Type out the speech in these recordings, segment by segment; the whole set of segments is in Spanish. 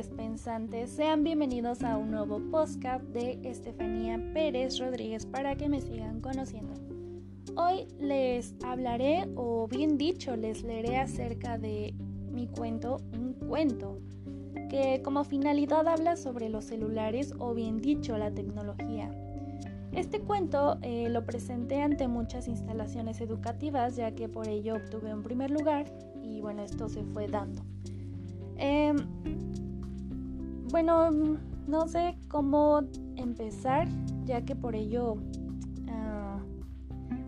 mentes pensantes, sean bienvenidos a un nuevo podcast de Estefanía Pérez Rodríguez para que me sigan conociendo. Hoy les hablaré, o bien dicho, les leeré acerca de mi cuento, un cuento, que como finalidad habla sobre los celulares o bien dicho, la tecnología. Este cuento eh, lo presenté ante muchas instalaciones educativas ya que por ello obtuve un primer lugar y bueno, esto se fue dando. Em, bueno, no sé cómo empezar ya que por ello ah,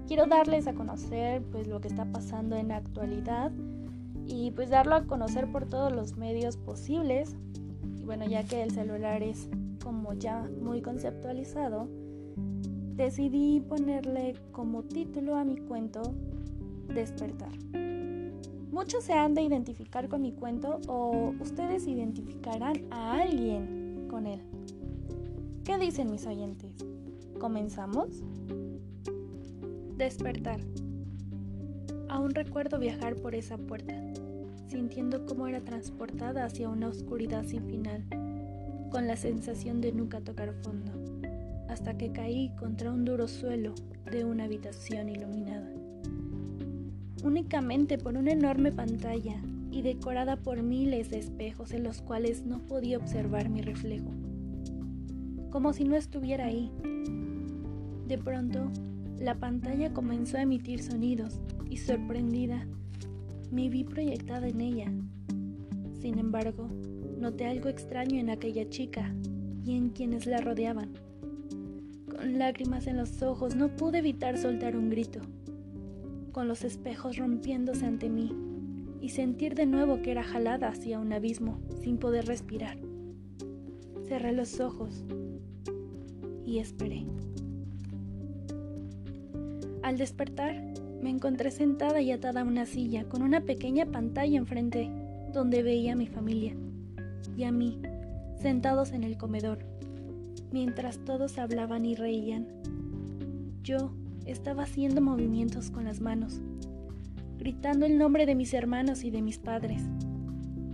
quiero darles a conocer pues lo que está pasando en la actualidad y pues darlo a conocer por todos los medios posibles. Y bueno, ya que el celular es como ya muy conceptualizado, decidí ponerle como título a mi cuento Despertar. Muchos se han de identificar con mi cuento o ustedes identificarán a alguien con él. ¿Qué dicen mis oyentes? ¿Comenzamos? Despertar. Aún recuerdo viajar por esa puerta, sintiendo cómo era transportada hacia una oscuridad sin final, con la sensación de nunca tocar fondo hasta que caí contra un duro suelo de una habitación iluminada. Únicamente por una enorme pantalla y decorada por miles de espejos en los cuales no podía observar mi reflejo, como si no estuviera ahí. De pronto, la pantalla comenzó a emitir sonidos y sorprendida, me vi proyectada en ella. Sin embargo, noté algo extraño en aquella chica y en quienes la rodeaban lágrimas en los ojos, no pude evitar soltar un grito, con los espejos rompiéndose ante mí, y sentir de nuevo que era jalada hacia un abismo sin poder respirar. Cerré los ojos y esperé. Al despertar, me encontré sentada y atada a una silla con una pequeña pantalla enfrente donde veía a mi familia y a mí sentados en el comedor mientras todos hablaban y reían. Yo estaba haciendo movimientos con las manos, gritando el nombre de mis hermanos y de mis padres,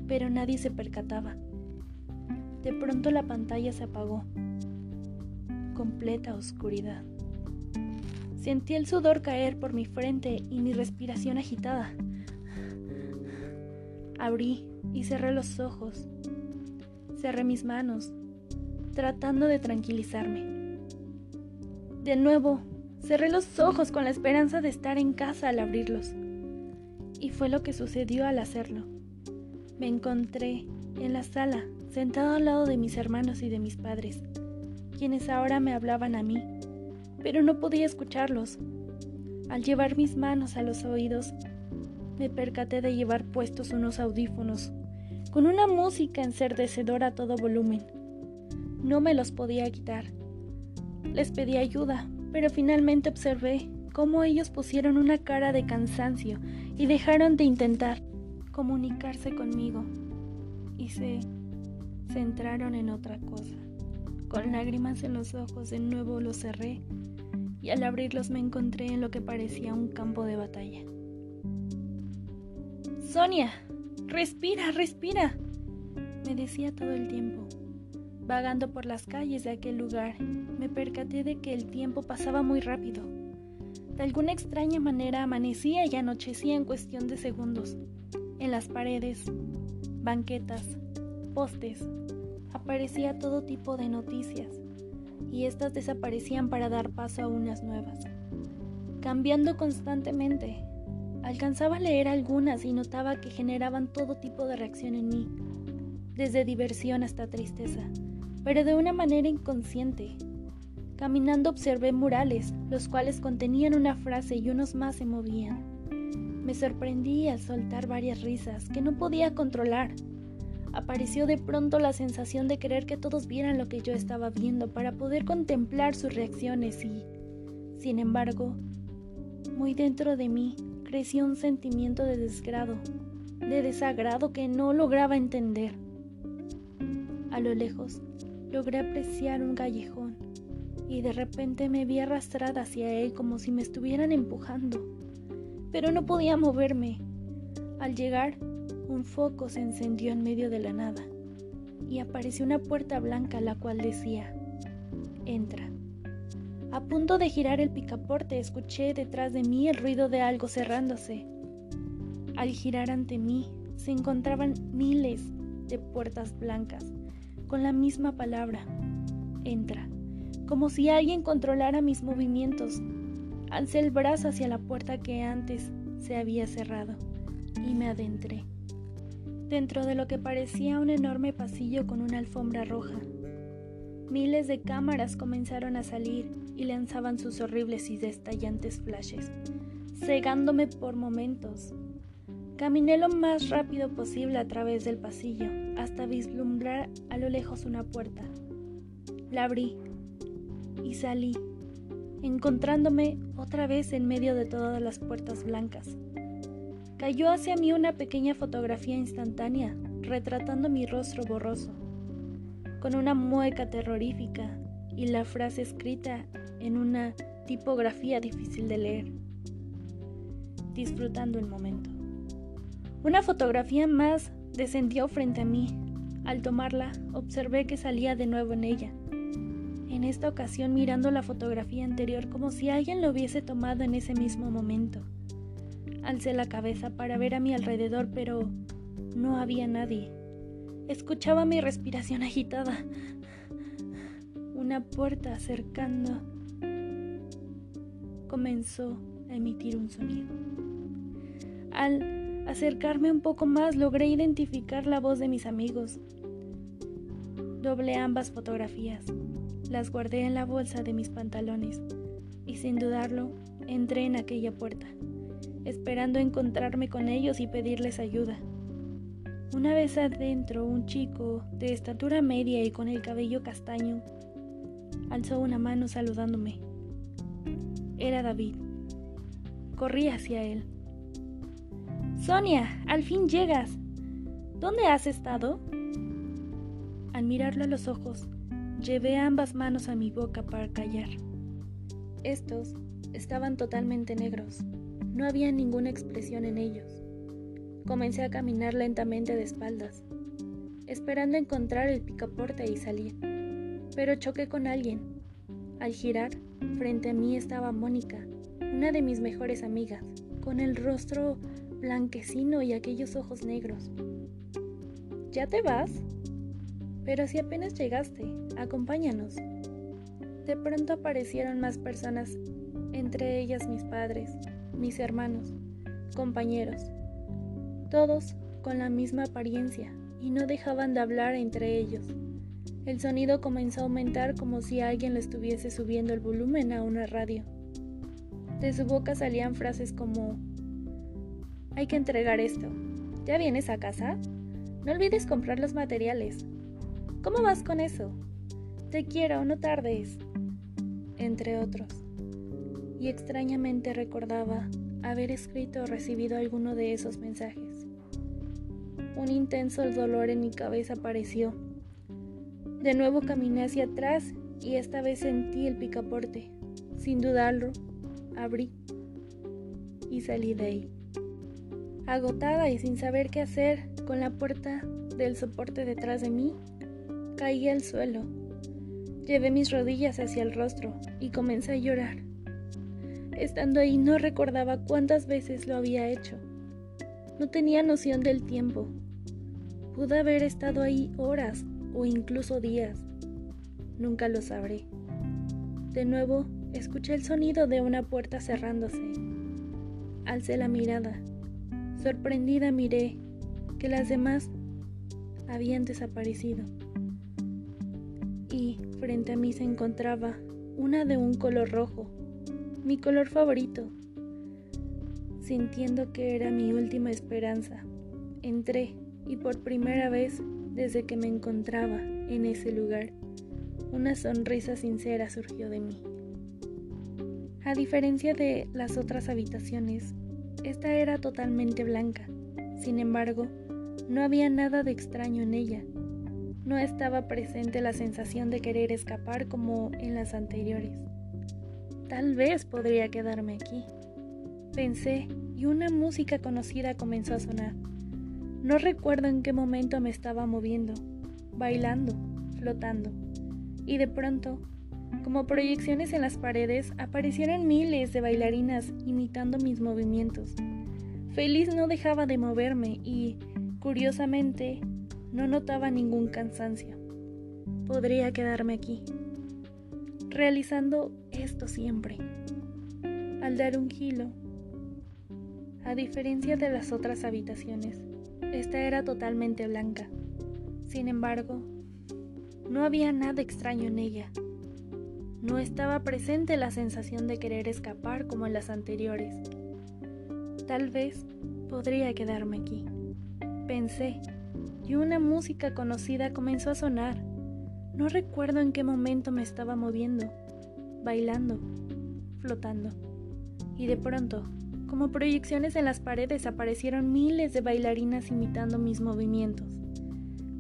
pero nadie se percataba. De pronto la pantalla se apagó. Completa oscuridad. Sentí el sudor caer por mi frente y mi respiración agitada. Abrí y cerré los ojos. Cerré mis manos tratando de tranquilizarme. De nuevo, cerré los ojos con la esperanza de estar en casa al abrirlos. Y fue lo que sucedió al hacerlo. Me encontré en la sala, sentado al lado de mis hermanos y de mis padres, quienes ahora me hablaban a mí, pero no podía escucharlos. Al llevar mis manos a los oídos, me percaté de llevar puestos unos audífonos, con una música enserdecedora a todo volumen. No me los podía quitar. Les pedí ayuda, pero finalmente observé cómo ellos pusieron una cara de cansancio y dejaron de intentar comunicarse conmigo y se centraron en otra cosa. Con lágrimas en los ojos de nuevo los cerré y al abrirlos me encontré en lo que parecía un campo de batalla. Sonia, respira, respira, me decía todo el tiempo. Vagando por las calles de aquel lugar, me percaté de que el tiempo pasaba muy rápido. De alguna extraña manera amanecía y anochecía en cuestión de segundos. En las paredes, banquetas, postes, aparecía todo tipo de noticias, y éstas desaparecían para dar paso a unas nuevas, cambiando constantemente. Alcanzaba a leer algunas y notaba que generaban todo tipo de reacción en mí, desde diversión hasta tristeza pero de una manera inconsciente. Caminando observé murales, los cuales contenían una frase y unos más se movían. Me sorprendí al soltar varias risas que no podía controlar. Apareció de pronto la sensación de querer que todos vieran lo que yo estaba viendo para poder contemplar sus reacciones y, sin embargo, muy dentro de mí creció un sentimiento de desgrado, de desagrado que no lograba entender. A lo lejos logré apreciar un callejón y de repente me vi arrastrada hacia él como si me estuvieran empujando, pero no podía moverme. Al llegar, un foco se encendió en medio de la nada y apareció una puerta blanca la cual decía, entra. A punto de girar el picaporte escuché detrás de mí el ruido de algo cerrándose. Al girar ante mí se encontraban miles de puertas blancas con la misma palabra, entra, como si alguien controlara mis movimientos. Alcé el brazo hacia la puerta que antes se había cerrado y me adentré dentro de lo que parecía un enorme pasillo con una alfombra roja. Miles de cámaras comenzaron a salir y lanzaban sus horribles y destallantes flashes, cegándome por momentos. Caminé lo más rápido posible a través del pasillo hasta vislumbrar a lo lejos una puerta. La abrí y salí, encontrándome otra vez en medio de todas las puertas blancas. Cayó hacia mí una pequeña fotografía instantánea, retratando mi rostro borroso, con una mueca terrorífica y la frase escrita en una tipografía difícil de leer. Disfrutando el momento. Una fotografía más descendió frente a mí. Al tomarla, observé que salía de nuevo en ella. En esta ocasión mirando la fotografía anterior como si alguien lo hubiese tomado en ese mismo momento. Alcé la cabeza para ver a mi alrededor, pero no había nadie. Escuchaba mi respiración agitada. Una puerta acercando comenzó a emitir un sonido. Al acercarme un poco más logré identificar la voz de mis amigos. Doblé ambas fotografías, las guardé en la bolsa de mis pantalones y sin dudarlo entré en aquella puerta esperando encontrarme con ellos y pedirles ayuda. Una vez adentro, un chico de estatura media y con el cabello castaño alzó una mano saludándome. Era David. Corrí hacia él. Sonia, al fin llegas. ¿Dónde has estado? Al mirarlo a los ojos, llevé ambas manos a mi boca para callar. Estos estaban totalmente negros. No había ninguna expresión en ellos. Comencé a caminar lentamente de espaldas, esperando encontrar el picaporte y salir, pero choqué con alguien. Al girar, frente a mí estaba Mónica, una de mis mejores amigas, con el rostro blanquecino y aquellos ojos negros. ¿Ya te vas? Pero si apenas llegaste, acompáñanos. De pronto aparecieron más personas, entre ellas mis padres, mis hermanos, compañeros, todos con la misma apariencia y no dejaban de hablar entre ellos. El sonido comenzó a aumentar como si alguien le estuviese subiendo el volumen a una radio. De su boca salían frases como, hay que entregar esto. ¿Ya vienes a casa? No olvides comprar los materiales. ¿Cómo vas con eso? Te quiero, no tardes. Entre otros y extrañamente recordaba haber escrito o recibido alguno de esos mensajes. Un intenso dolor en mi cabeza apareció. De nuevo caminé hacia atrás y esta vez sentí el picaporte. Sin dudarlo, abrí y salí de ahí. Agotada y sin saber qué hacer, con la puerta del soporte detrás de mí, caí al suelo. Llevé mis rodillas hacia el rostro y comencé a llorar. Estando ahí no recordaba cuántas veces lo había hecho. No tenía noción del tiempo. Pude haber estado ahí horas o incluso días. Nunca lo sabré. De nuevo, escuché el sonido de una puerta cerrándose. Alcé la mirada. Sorprendida miré que las demás habían desaparecido. Y frente a mí se encontraba una de un color rojo, mi color favorito. Sintiendo que era mi última esperanza, entré y por primera vez desde que me encontraba en ese lugar, una sonrisa sincera surgió de mí. A diferencia de las otras habitaciones, esta era totalmente blanca. Sin embargo, no había nada de extraño en ella. No estaba presente la sensación de querer escapar como en las anteriores. Tal vez podría quedarme aquí. Pensé y una música conocida comenzó a sonar. No recuerdo en qué momento me estaba moviendo. bailando, flotando. Y de pronto, como proyecciones en las paredes, aparecieron miles de bailarinas imitando mis movimientos. Feliz no dejaba de moverme y, curiosamente, no notaba ningún cansancio. Podría quedarme aquí, realizando esto siempre. Al dar un giro, a diferencia de las otras habitaciones, esta era totalmente blanca. Sin embargo, no había nada extraño en ella. No estaba presente la sensación de querer escapar como en las anteriores. Tal vez podría quedarme aquí. Pensé, y una música conocida comenzó a sonar. No recuerdo en qué momento me estaba moviendo, bailando, flotando. Y de pronto, como proyecciones en las paredes, aparecieron miles de bailarinas imitando mis movimientos.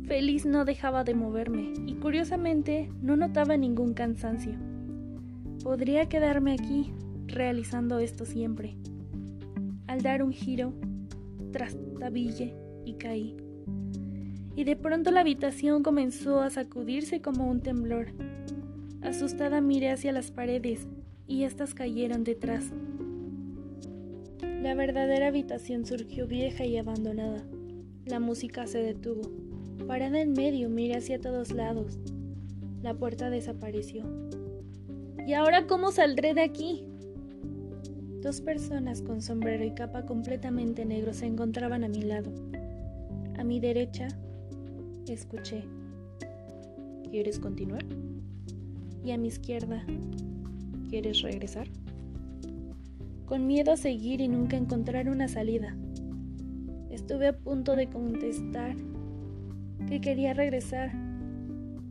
Feliz no dejaba de moverme y curiosamente no notaba ningún cansancio. Podría quedarme aquí realizando esto siempre. Al dar un giro, trastabille y caí. Y de pronto la habitación comenzó a sacudirse como un temblor. Asustada miré hacia las paredes y éstas cayeron detrás. La verdadera habitación surgió vieja y abandonada. La música se detuvo. Parada en medio, miré hacia todos lados. La puerta desapareció. ¿Y ahora cómo saldré de aquí? Dos personas con sombrero y capa completamente negro se encontraban a mi lado. A mi derecha, escuché. ¿Quieres continuar? Y a mi izquierda, ¿quieres regresar? Con miedo a seguir y nunca encontrar una salida. Estuve a punto de contestar que quería regresar,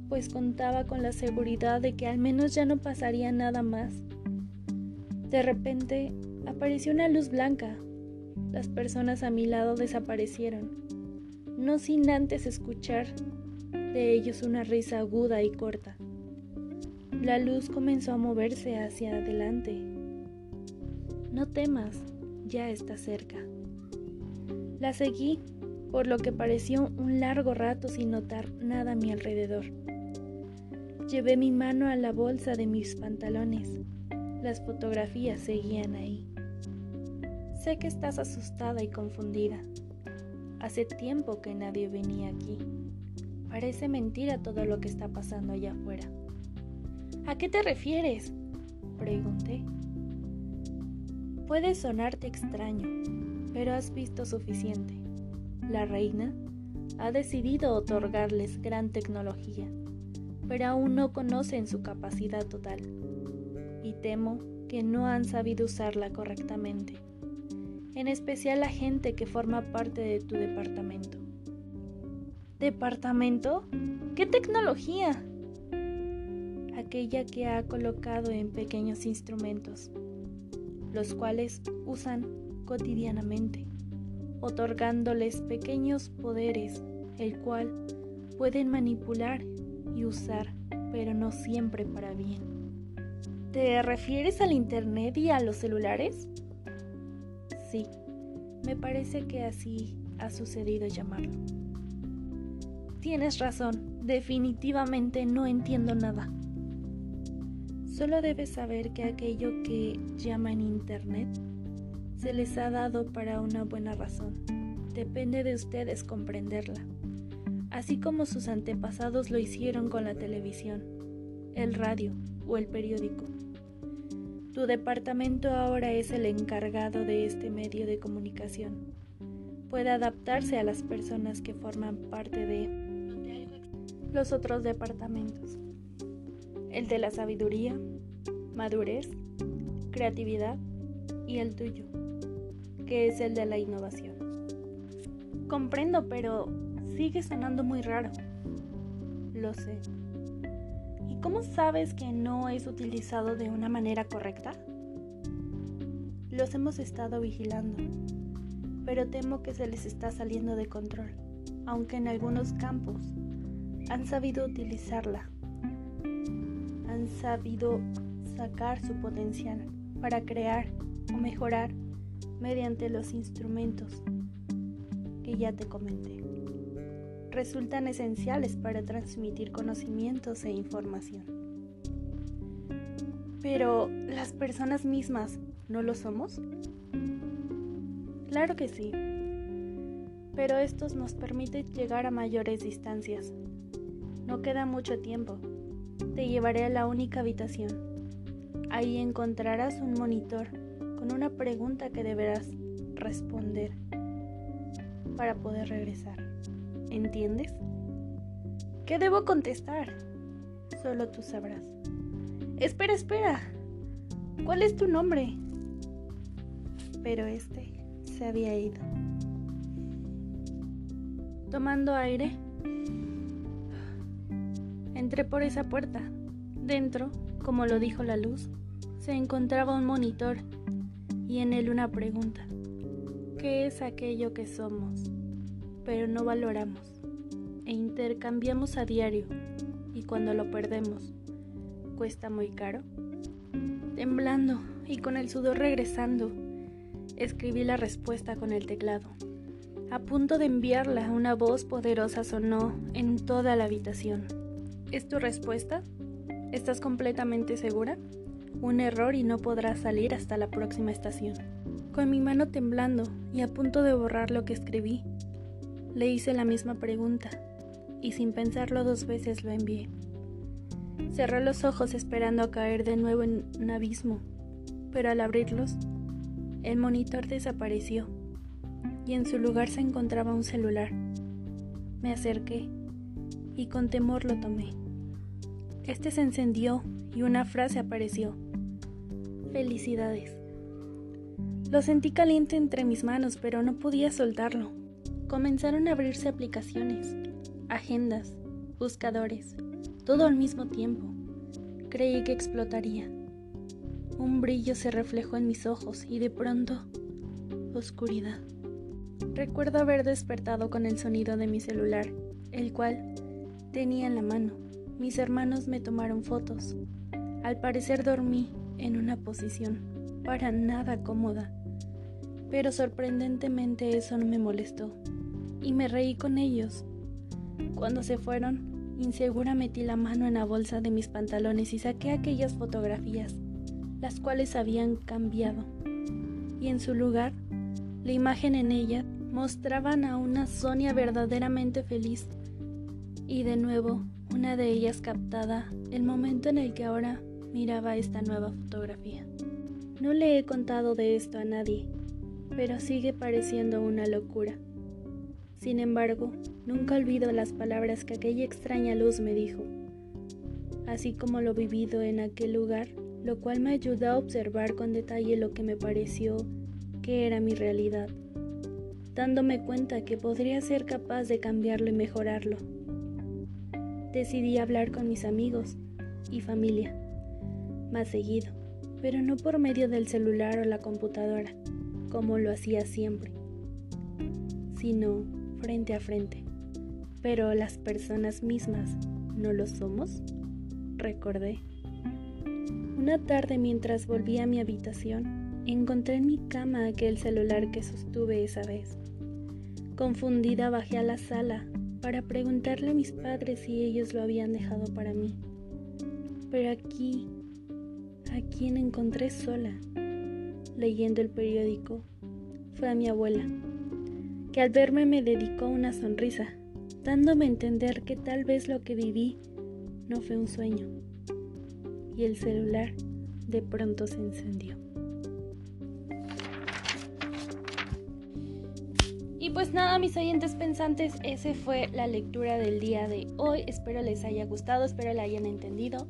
pues contaba con la seguridad de que al menos ya no pasaría nada más. De repente apareció una luz blanca. Las personas a mi lado desaparecieron, no sin antes escuchar de ellos una risa aguda y corta. La luz comenzó a moverse hacia adelante. No temas, ya está cerca. La seguí por lo que pareció un largo rato sin notar nada a mi alrededor. Llevé mi mano a la bolsa de mis pantalones. Las fotografías seguían ahí. Sé que estás asustada y confundida. Hace tiempo que nadie venía aquí. Parece mentira todo lo que está pasando allá afuera. ¿A qué te refieres? Pregunté. Puede sonarte extraño, pero has visto suficiente la reina, ha decidido otorgarles gran tecnología, pero aún no conocen su capacidad total, y temo que no han sabido usarla correctamente, en especial la gente que forma parte de tu departamento. ¿Departamento? ¿Qué tecnología? Aquella que ha colocado en pequeños instrumentos, los cuales usan cotidianamente otorgándoles pequeños poderes, el cual pueden manipular y usar, pero no siempre para bien. ¿Te refieres al Internet y a los celulares? Sí, me parece que así ha sucedido llamarlo. Tienes razón, definitivamente no entiendo nada. Solo debes saber que aquello que llaman Internet se les ha dado para una buena razón. Depende de ustedes comprenderla, así como sus antepasados lo hicieron con la televisión, el radio o el periódico. Tu departamento ahora es el encargado de este medio de comunicación. Puede adaptarse a las personas que forman parte de los otros departamentos. El de la sabiduría, madurez, creatividad y el tuyo que es el de la innovación. Comprendo, pero sigue sonando muy raro. Lo sé. ¿Y cómo sabes que no es utilizado de una manera correcta? Los hemos estado vigilando, pero temo que se les está saliendo de control, aunque en algunos campos han sabido utilizarla, han sabido sacar su potencial para crear o mejorar mediante los instrumentos que ya te comenté. Resultan esenciales para transmitir conocimientos e información. Pero, ¿las personas mismas no lo somos? Claro que sí, pero estos nos permite llegar a mayores distancias. No queda mucho tiempo. Te llevaré a la única habitación. Ahí encontrarás un monitor con una pregunta que deberás responder para poder regresar. ¿Entiendes? ¿Qué debo contestar? Solo tú sabrás. Espera, espera. ¿Cuál es tu nombre? Pero este se había ido. Tomando aire, entré por esa puerta. Dentro, como lo dijo la luz, se encontraba un monitor y en él una pregunta. ¿Qué es aquello que somos, pero no valoramos e intercambiamos a diario y cuando lo perdemos, cuesta muy caro? Temblando y con el sudor regresando, escribí la respuesta con el teclado. A punto de enviarla, una voz poderosa sonó en toda la habitación. ¿Es tu respuesta? ¿Estás completamente segura? Un error y no podrás salir hasta la próxima estación. Con mi mano temblando y a punto de borrar lo que escribí, le hice la misma pregunta y sin pensarlo dos veces lo envié. Cerré los ojos esperando a caer de nuevo en un abismo, pero al abrirlos, el monitor desapareció y en su lugar se encontraba un celular. Me acerqué y con temor lo tomé. Este se encendió y una frase apareció. Felicidades. Lo sentí caliente entre mis manos, pero no podía soltarlo. Comenzaron a abrirse aplicaciones, agendas, buscadores, todo al mismo tiempo. Creí que explotaría. Un brillo se reflejó en mis ojos y de pronto, oscuridad. Recuerdo haber despertado con el sonido de mi celular, el cual tenía en la mano. Mis hermanos me tomaron fotos. Al parecer dormí en una posición para nada cómoda, pero sorprendentemente eso no me molestó y me reí con ellos. Cuando se fueron, insegura metí la mano en la bolsa de mis pantalones y saqué aquellas fotografías, las cuales habían cambiado, y en su lugar, la imagen en ella mostraban a una Sonia verdaderamente feliz y de nuevo una de ellas captada el momento en el que ahora miraba esta nueva fotografía. No le he contado de esto a nadie, pero sigue pareciendo una locura. Sin embargo, nunca olvido las palabras que aquella extraña luz me dijo, así como lo vivido en aquel lugar, lo cual me ayudó a observar con detalle lo que me pareció que era mi realidad, dándome cuenta que podría ser capaz de cambiarlo y mejorarlo. Decidí hablar con mis amigos y familia más seguido, pero no por medio del celular o la computadora, como lo hacía siempre, sino frente a frente. Pero las personas mismas no lo somos, recordé. Una tarde mientras volví a mi habitación, encontré en mi cama aquel celular que sostuve esa vez. Confundida bajé a la sala para preguntarle a mis padres si ellos lo habían dejado para mí. Pero aquí, a quien encontré sola, leyendo el periódico, fue a mi abuela, que al verme me dedicó una sonrisa, dándome a entender que tal vez lo que viví no fue un sueño. Y el celular de pronto se encendió. Y pues nada, mis oyentes pensantes, esa fue la lectura del día de hoy. Espero les haya gustado, espero la hayan entendido.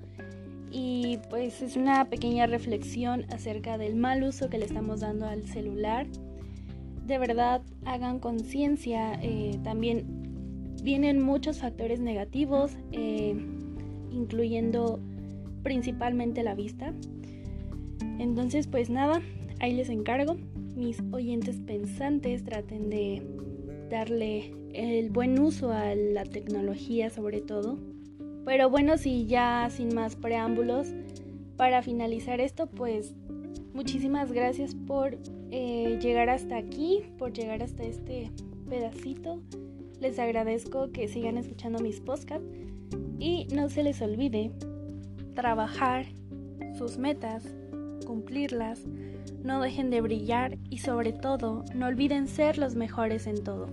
Y pues es una pequeña reflexión acerca del mal uso que le estamos dando al celular. De verdad, hagan conciencia. Eh, también vienen muchos factores negativos, eh, incluyendo principalmente la vista. Entonces, pues nada, ahí les encargo mis oyentes pensantes traten de darle el buen uso a la tecnología sobre todo. Pero bueno, si ya sin más preámbulos, para finalizar esto, pues muchísimas gracias por eh, llegar hasta aquí, por llegar hasta este pedacito. Les agradezco que sigan escuchando mis podcasts y no se les olvide trabajar sus metas, cumplirlas, no dejen de brillar y sobre todo no olviden ser los mejores en todo.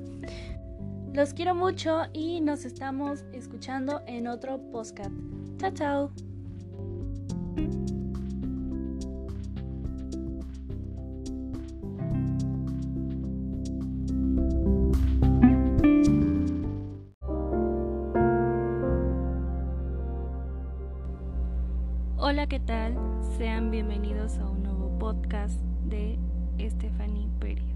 Los quiero mucho y nos estamos escuchando en otro podcast. Chao, chao. Hola, ¿qué tal? Sean bienvenidos a un nuevo podcast de Stephanie Pérez.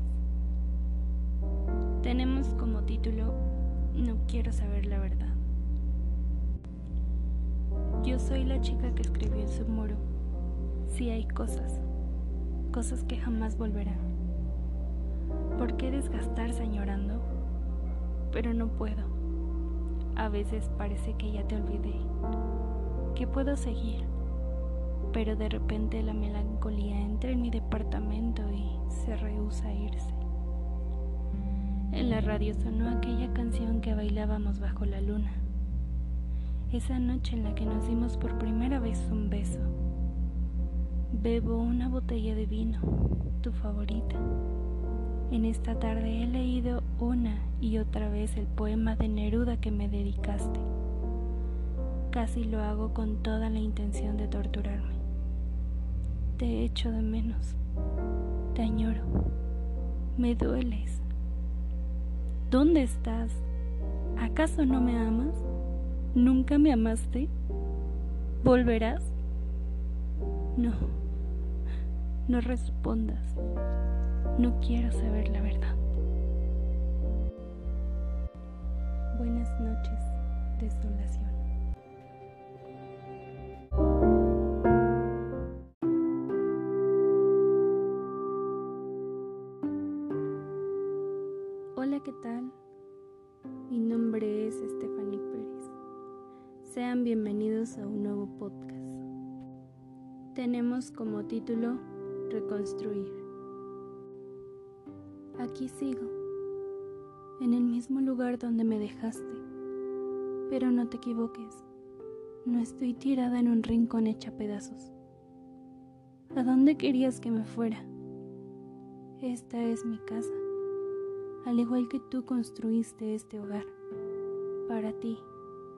Tenemos como título No quiero saber la verdad. Yo soy la chica que escribió en su muro. Sí hay cosas, cosas que jamás volverán. ¿Por qué desgastarse añorando? Pero no puedo. A veces parece que ya te olvidé, que puedo seguir pero de repente la melancolía entra en mi departamento y se rehúsa a irse. En la radio sonó aquella canción que bailábamos bajo la luna, esa noche en la que nos dimos por primera vez un beso. Bebo una botella de vino, tu favorita. En esta tarde he leído una y otra vez el poema de Neruda que me dedicaste. Casi lo hago con toda la intención de torturarme. Te echo de menos, te añoro, me dueles. ¿Dónde estás? ¿Acaso no me amas? ¿Nunca me amaste? ¿Volverás? No, no respondas. No quiero saber la verdad. Buenas noches, desolación. Podcast. Tenemos como título Reconstruir. Aquí sigo, en el mismo lugar donde me dejaste, pero no te equivoques, no estoy tirada en un rincón hecha pedazos. ¿A dónde querías que me fuera? Esta es mi casa al igual que tú construiste este hogar, para ti,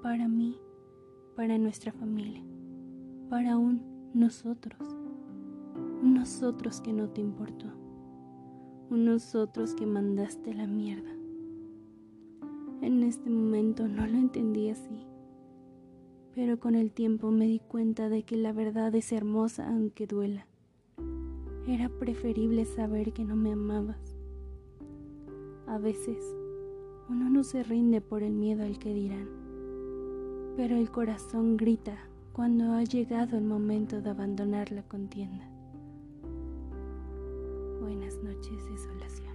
para mí, para nuestra familia, para un nosotros, un nosotros que no te importó, un nosotros que mandaste la mierda. En este momento no lo entendí así, pero con el tiempo me di cuenta de que la verdad es hermosa aunque duela. Era preferible saber que no me amabas a veces uno no se rinde por el miedo al que dirán, pero el corazón grita cuando ha llegado el momento de abandonar la contienda. Buenas noches, desolación.